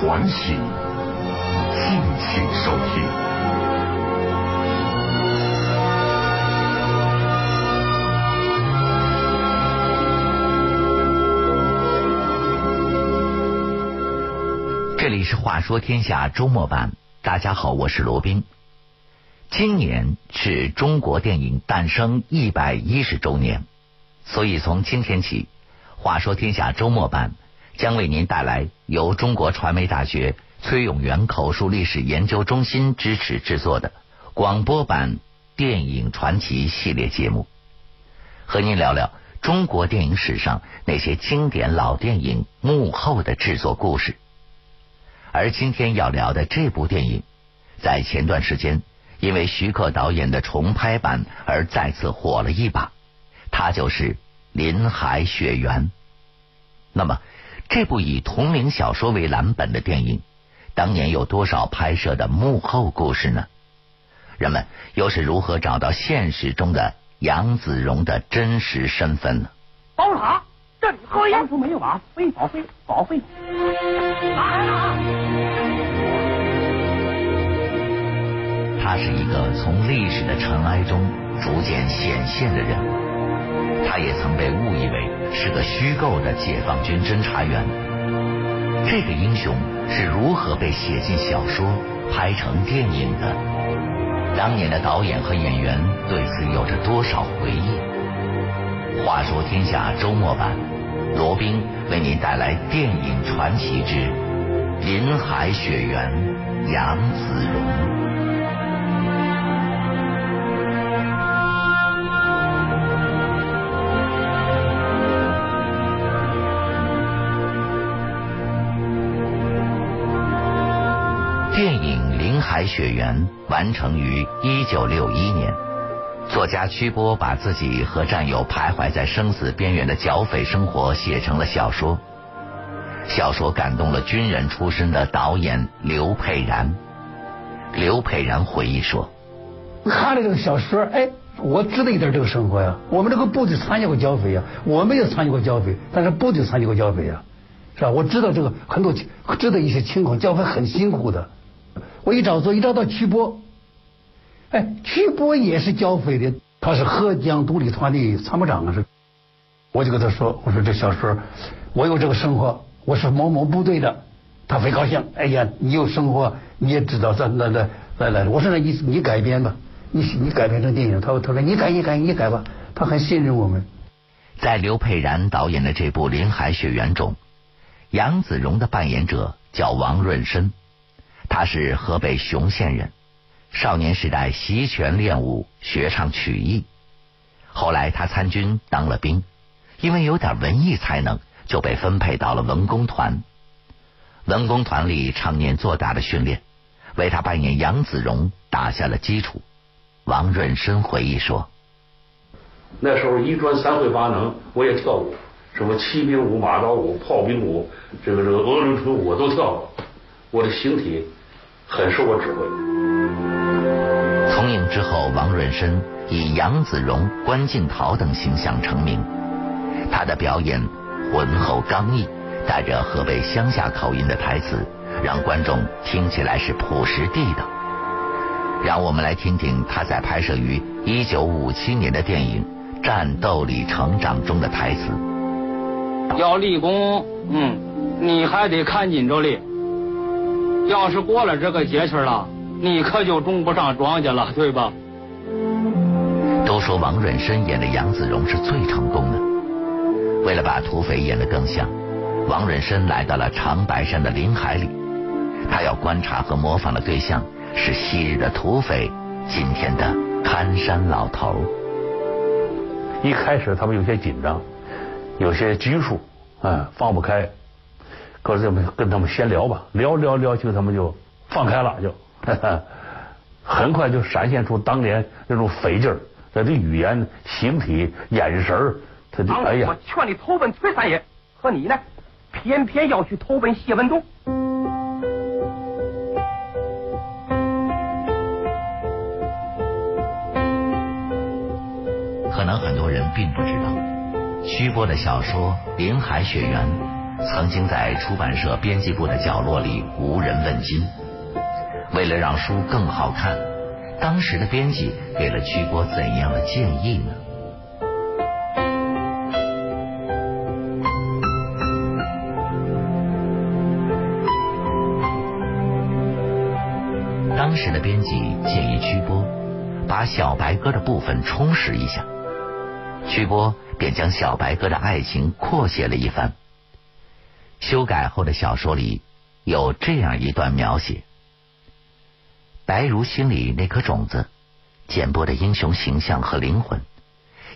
传奇，敬请收听。这里是《话说天下》周末版，大家好，我是罗宾。今年是中国电影诞生一百一十周年，所以从今天起，《话说天下》周末版将为您带来由中国传媒大学崔永元口述历史研究中心支持制作的广播版电影传奇系列节目，和您聊聊中国电影史上那些经典老电影幕后的制作故事。而今天要聊的这部电影，在前段时间因为徐克导演的重拍版而再次火了一把，它就是《林海雪原》。那么，这部以同名小说为蓝本的电影，当年有多少拍摄的幕后故事呢？人们又是如何找到现实中的杨子荣的真实身份呢？宝塔，这里喝烟出没有啊？飞宝飞宝飞，来了。他是一个从历史的尘埃中逐渐显现的人，他也曾被误以为是个虚构的解放军侦察员。这个英雄是如何被写进小说、拍成电影的？当年的导演和演员对此有着多少回忆？话说天下周末版，罗宾为您带来电影传奇之《林海雪原》，杨子荣。白《雪原》完成于一九六一年，作家曲波把自己和战友徘徊在生死边缘的剿匪生活写成了小说。小说感动了军人出身的导演刘佩然。刘佩然回忆说：“看了这个小说，哎，我知道一点这个生活呀。我们这个部队参加过剿匪呀，我没有参加过剿匪，但是部队参加过剿匪呀，是吧？我知道这个很多，知道一些情况，剿匪很辛苦的。”我一找做，一找到曲波，哎，曲波也是剿匪的，他是合江独立团的参谋长啊是。我就跟他说，我说这小说，我有这个生活，我是某某部队的，他非高兴。哎呀，你有生活，你也知道，咱那那来来，我说那你你改编吧，你你改编成电影。他他说你改你改你改吧，他很信任我们。在刘佩然导演的这部《林海雪原》中，杨子荣的扮演者叫王润生。他是河北雄县人，少年时代习拳练武，学唱曲艺。后来他参军当了兵，因为有点文艺才能，就被分配到了文工团。文工团里常年做打的训练，为他扮演杨子荣打下了基础。王润生回忆说：“那时候一专三会八能，我也跳舞，什么骑兵舞、马刀舞、炮兵舞，这个这个鹅伦春舞我都跳过，我的形体。”很受我指挥。从影之后，王润生以杨子荣、关敬陶等形象成名。他的表演浑厚刚毅，带着河北乡下口音的台词，让观众听起来是朴实地道。让我们来听听他在拍摄于一九五七年的电影《战斗里成长》中的台词：要立功，嗯，你还得看紧着立。要是过了这个节气了，你可就种不上庄稼了，对吧？都说王润生演的杨子荣是最成功的。为了把土匪演得更像，王润生来到了长白山的林海里，他要观察和模仿的对象是昔日的土匪，今天的看山老头。一开始他们有些紧张，有些拘束，嗯，放不开。搁这么跟他们闲聊吧，聊聊聊，就他们就放开了，就很快就闪现出当年那种匪劲儿，他的语言、形体、眼神他就哎呀！我劝你投奔崔三爷，可你呢，偏偏要去投奔谢文东。可能很多人并不知道，徐波的小说《林海雪原》。曾经在出版社编辑部的角落里无人问津。为了让书更好看，当时的编辑给了曲波怎样的建议呢？当时的编辑建议曲波把小白鸽的部分充实一下，曲波便将小白鸽的爱情扩写了一番。修改后的小说里有这样一段描写：白如心里那颗种子，简波的英雄形象和灵魂，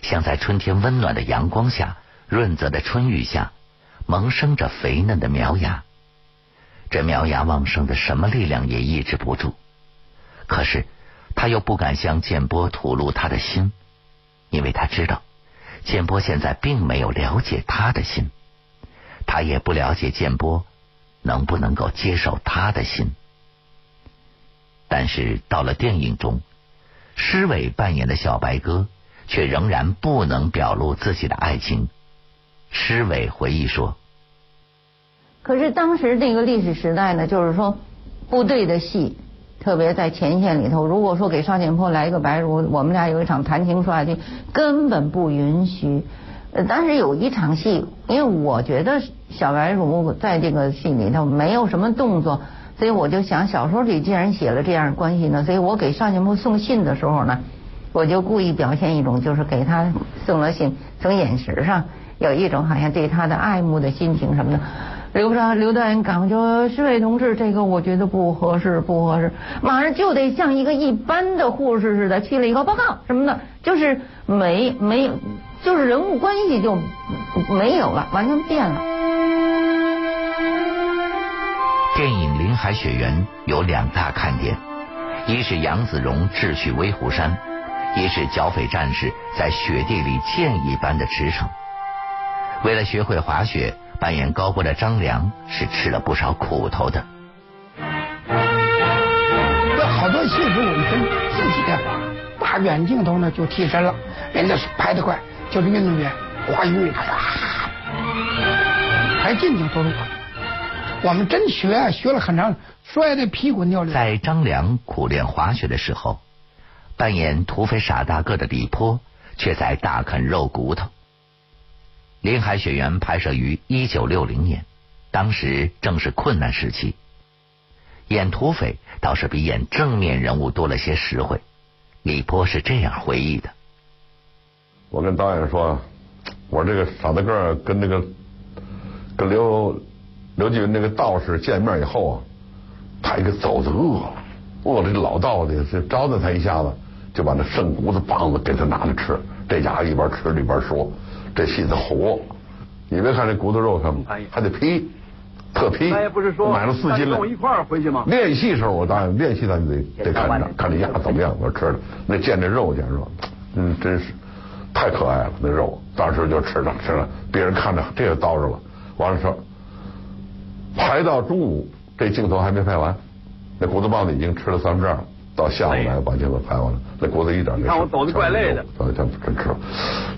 像在春天温暖的阳光下、润泽的春雨下，萌生着肥嫩的苗芽。这苗芽旺盛的，什么力量也抑制不住。可是他又不敢向建波吐露他的心，因为他知道建波现在并没有了解他的心。他也不了解建波能不能够接受他的心，但是到了电影中，施伟扮演的小白鸽却仍然不能表露自己的爱情。施伟回忆说：“可是当时那个历史时代呢，就是说部队的戏，特别在前线里头，如果说给邵建波来一个白如，我们俩有一场谈情说爱戏，根本不允许。”当时有一场戏，因为我觉得小白如在这个戏里头没有什么动作，所以我就想小说里既然写了这样关系呢，所以我给邵建波送信的时候呢，我就故意表现一种就是给他送了信，从眼神上有一种好像对他的爱慕的心情什么的。刘部长刘导演赶快说：“侍卫同志，这个我觉得不合适，不合适，马上就得像一个一般的护士似的去了以后报告什么的，就是没没。”就是人物关系就没有了，完全变了。电影《林海雪原》有两大看点，一是杨子荣智取威虎山，一是剿匪战士在雪地里箭一般的驰骋。为了学会滑雪，扮演高波的张良是吃了不少苦头的。有好多戏是我们跟自己的大远镜头呢就替身了，人家拍得快。就是运动员滑云他唰，还进镜都是我。我们真学，学了很长，摔的屁滚尿流。在张良苦练滑雪的时候，扮演土匪傻大个的李波却在大啃肉骨头。《林海雪原》拍摄于一九六零年，当时正是困难时期，演土匪倒是比演正面人物多了些实惠。李波是这样回忆的。我跟导演说，我这个傻大个跟那个跟刘刘继云那个道士见面以后啊，他一个走的饿了，饿了这老道的就招待他一下子，就把那剩骨头棒子给他拿着吃。这家伙一边吃一边说，这戏子火，你别看这骨头肉什么，还得劈，特劈。那也不是说买了四斤了。跟我一块儿回去吗？练戏时候我答应，练戏咱就得得看着，看这鸭怎么样，我吃的那见这肉见肉，嗯，真是。太可爱了，那肉当时就吃了吃了，别人看着这个叨着了。完了说，排到中午，这镜头还没拍完，那骨头棒子已经吃了三分之二。到下午来把镜头拍完了，那骨头一点没。看我走的怪累的。走的真真吃了。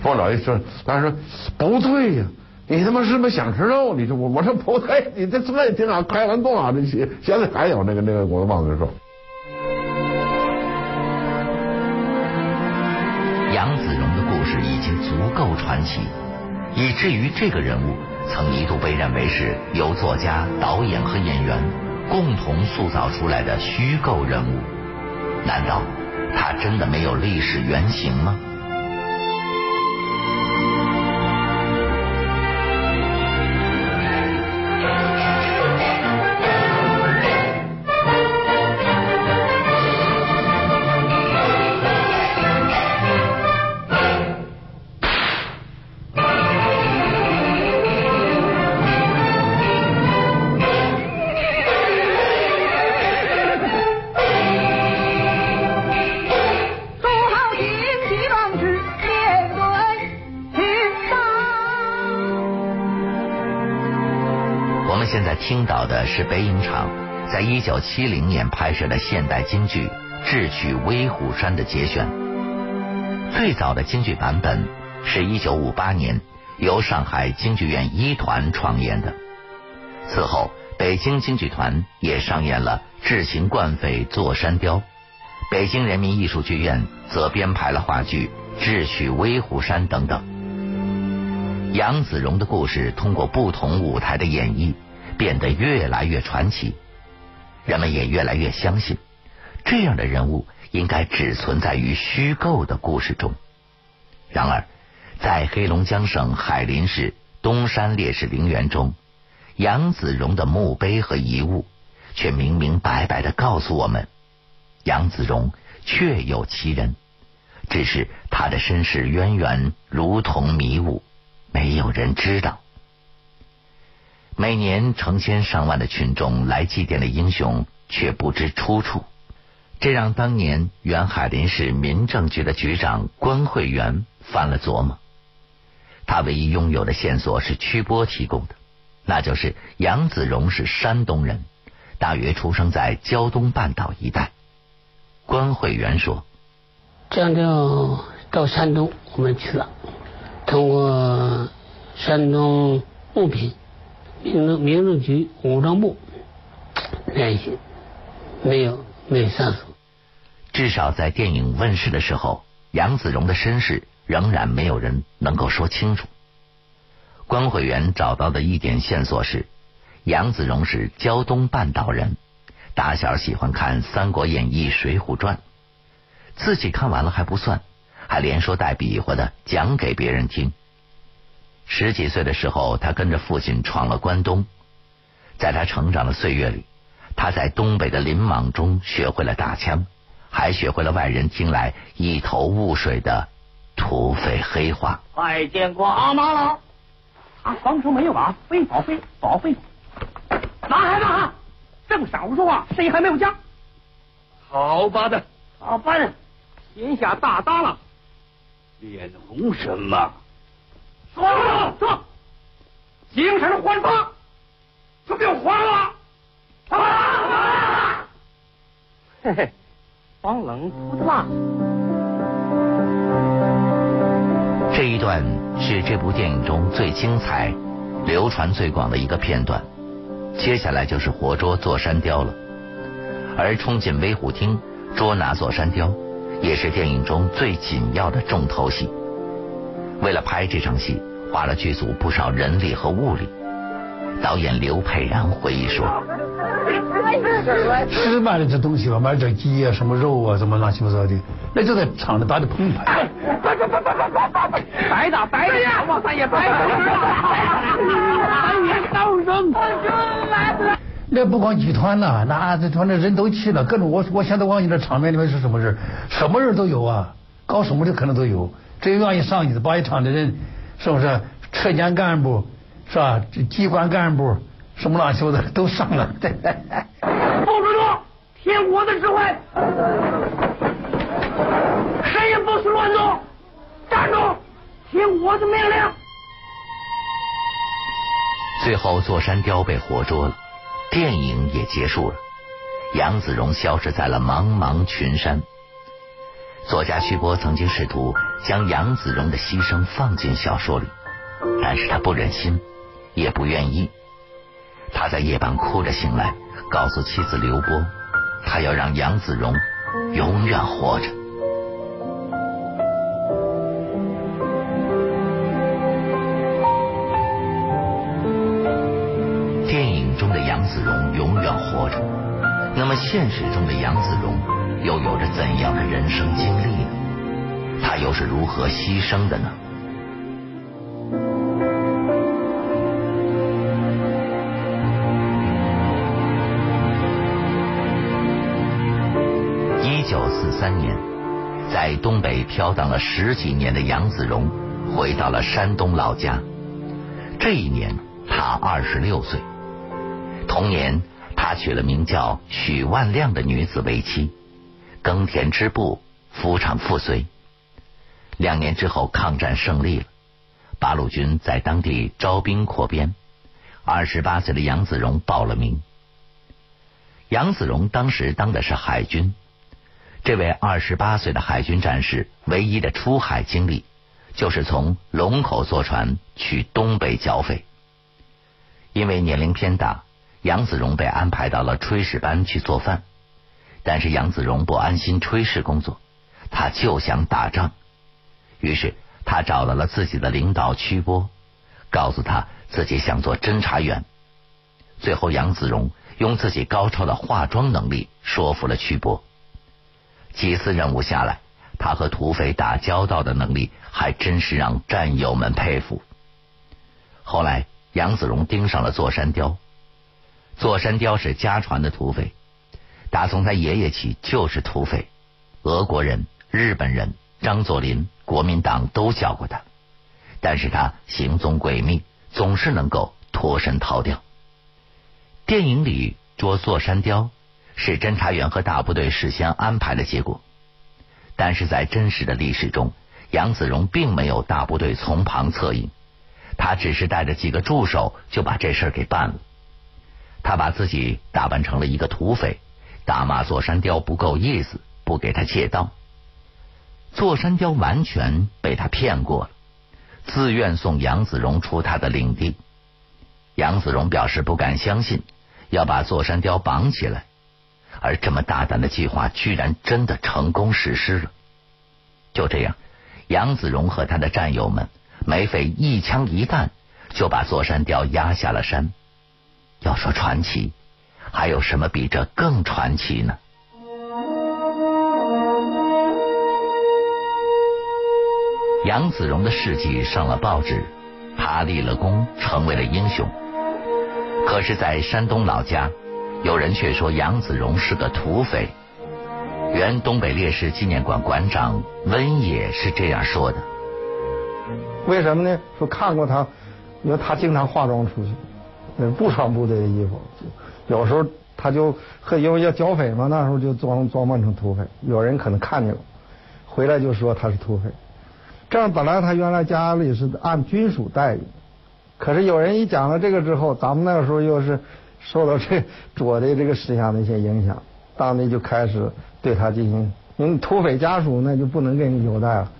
方长一说，他说不对呀，你他妈是不是想吃肉？你说我我说不对，你这这挺好，开完多少这戏，现在还有那个那个骨头棒子已经足够传奇，以至于这个人物曾一度被认为是由作家、导演和演员共同塑造出来的虚构人物。难道他真的没有历史原型吗？现在听到的是北影厂在一九七零年拍摄的现代京剧《智取威虎山》的节选。最早的京剧版本是一九五八年由上海京剧院一团创演的，此后，北京京剧团也上演了《智擒惯匪坐山雕》，北京人民艺术剧院则编排了话剧《智取威虎山》等等。杨子荣的故事通过不同舞台的演绎，变得越来越传奇，人们也越来越相信，这样的人物应该只存在于虚构的故事中。然而，在黑龙江省海林市东山烈士陵园中，杨子荣的墓碑和遗物却明明白白的告诉我们，杨子荣确有其人，只是他的身世渊源如同迷雾。没有人知道。每年成千上万的群众来祭奠的英雄，却不知出处，这让当年原海林市民政局的局长关慧元犯了琢磨。他唯一拥有的线索是曲波提供的，那就是杨子荣是山东人，大约出生在胶东半岛一带。关慧元说：“这样就到山东我们去了。”通过山东物品民政民政局武装部联系，没有没有线索。至少在电影问世的时候，杨子荣的身世仍然没有人能够说清楚。关慧元找到的一点线索是，杨子荣是胶东半岛人，打小喜欢看《三国演义》《水浒传》，自己看完了还不算。还连说带比划的讲给别人听。十几岁的时候，他跟着父亲闯了关东。在他成长的岁月里，他在东北的林莽中学会了打枪，还学会了外人听来一头雾水的土匪黑话。拜见过阿妈了。啊，双手没有啊，非保非保非。拿孩子，正少说话，谁还没有家？好吧的，好吧的，天下大大了。脸红什么？说说，精神焕发，就不用慌了。啊！嘿嘿，黄冷敷的辣。这一段是这部电影中最精彩、流传最广的一个片段。接下来就是活捉座山雕了，而冲进威虎厅捉拿座山雕。也是电影中最紧要的重头戏。为了拍这场戏，花了剧组不少人力和物力。导演刘佩然回忆说：“ 吃卖的这东西吧，买点鸡啊，什么肉啊，什么乱七八糟的，那就在厂里打的澎湃。白打白打，往三爷白打。三爷高升，那不光剧团呐，那这团的人都去了，各种我我现在忘记了场面里面是什么人，什么人都有啊，搞什么的可能都有。只要愿意上你的，把一厂的人，是不是？车间干部是吧？机关干部什么乱七八糟都上了。不准动，听我的指挥，谁也不许乱动，站住，听我的命令。最后，座山雕被活捉了。电影也结束了，杨子荣消失在了茫茫群山。作家徐波曾经试图将杨子荣的牺牲放进小说里，但是他不忍心，也不愿意。他在夜半哭着醒来，告诉妻子刘波，他要让杨子荣永远活着。电影中的杨子荣永远活着，那么现实中的杨子荣又有着怎样的人生经历呢？他又是如何牺牲的呢？一九四三年，在东北飘荡了十几年的杨子荣回到了山东老家。这一年，他二十六岁。同年，他娶了名叫许万亮的女子为妻，耕田织布，夫唱妇随。两年之后，抗战胜利了，八路军在当地招兵扩编，二十八岁的杨子荣报了名。杨子荣当时当的是海军，这位二十八岁的海军战士唯一的出海经历，就是从龙口坐船去东北剿匪。因为年龄偏大，杨子荣被安排到了炊事班去做饭。但是杨子荣不安心炊事工作，他就想打仗。于是他找到了自己的领导曲波，告诉他自己想做侦察员。最后，杨子荣用自己高超的化妆能力说服了曲波。几次任务下来，他和土匪打交道的能力还真是让战友们佩服。后来，杨子荣盯上了座山雕。座山雕是家传的土匪。打从他爷爷起就是土匪，俄国人、日本人、张作霖、国民党都叫过他，但是他行踪诡秘，总是能够脱身逃掉。电影里捉座山雕是侦查员和大部队事先安排的结果，但是在真实的历史中，杨子荣并没有大部队从旁策应，他只是带着几个助手就把这事给办了。他把自己打扮成了一个土匪。大骂座山雕不够意思，不给他借刀。座山雕完全被他骗过了，自愿送杨子荣出他的领地。杨子荣表示不敢相信，要把座山雕绑起来，而这么大胆的计划居然真的成功实施了。就这样，杨子荣和他的战友们没费一枪一弹，就把座山雕压下了山。要说传奇。还有什么比这更传奇呢？杨子荣的事迹上了报纸，他立了功，成为了英雄。可是，在山东老家，有人却说杨子荣是个土匪。原东北烈士纪念馆馆长温野是这样说的：“为什么呢？说看过他，因为他经常化妆出去，不穿部队的衣服。”有时候他就和因为要剿匪嘛，那时候就装装扮成土匪。有人可能看见了，回来就说他是土匪。这样本来他原来家里是按军属待遇，可是有人一讲了这个之后，咱们那个时候又是受到这 左的这个思想的一些影响，当地就开始对他进行，因为土匪家属那就不能给你优待了。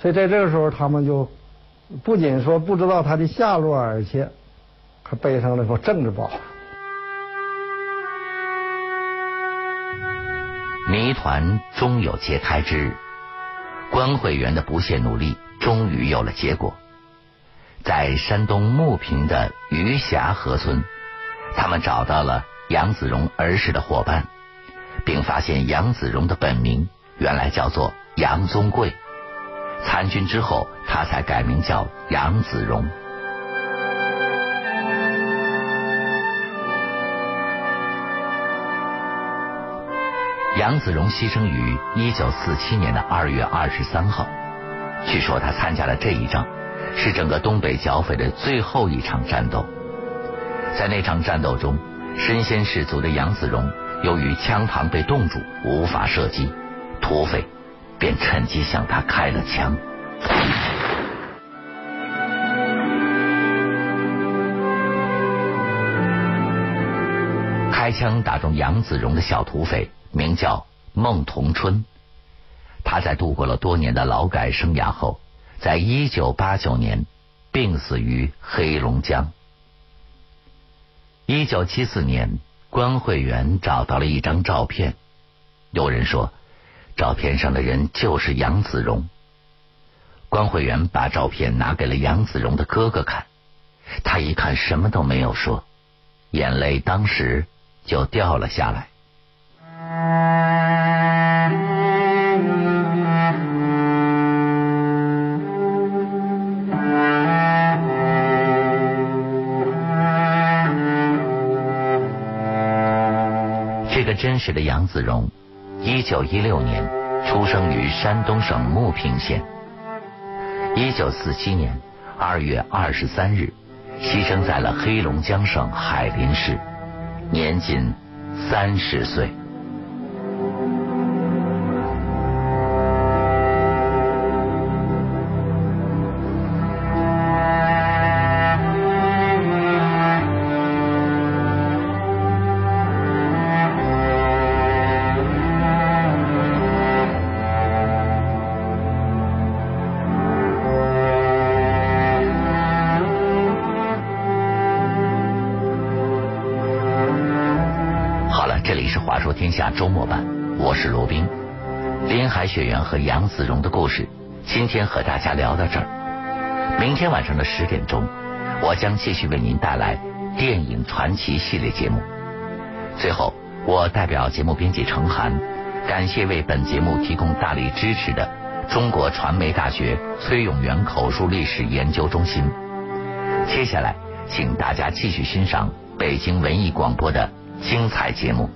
所以在这个时候，他们就不仅说不知道他的下落，而且还背上了个政治包。谜团终有揭开之日，关会员的不懈努力终于有了结果。在山东牟平的余霞河村，他们找到了杨子荣儿时的伙伴，并发现杨子荣的本名原来叫做杨宗贵。参军之后，他才改名叫杨子荣。杨子荣牺牲于一九四七年的二月二十三号。据说他参加了这一仗，是整个东北剿匪的最后一场战斗。在那场战斗中，身先士卒的杨子荣由于枪膛被冻住，无法射击，土匪便趁机向他开了枪。枪打中杨子荣的小土匪。名叫孟同春，他在度过了多年的劳改生涯后，在一九八九年病死于黑龙江。一九七四年，关会员找到了一张照片，有人说照片上的人就是杨子荣。关会员把照片拿给了杨子荣的哥哥看，他一看什么都没有说，眼泪当时就掉了下来。这个真实的杨子荣，一九一六年出生于山东省牟平县，一九四七年二月二十三日牺牲在了黑龙江省海林市，年仅三十岁。《下》周末版，我是罗宾。林海雪原和杨子荣的故事，今天和大家聊到这儿。明天晚上的十点钟，我将继续为您带来电影传奇系列节目。最后，我代表节目编辑程涵，感谢为本节目提供大力支持的中国传媒大学崔永元口述历史研究中心。接下来，请大家继续欣赏北京文艺广播的精彩节目。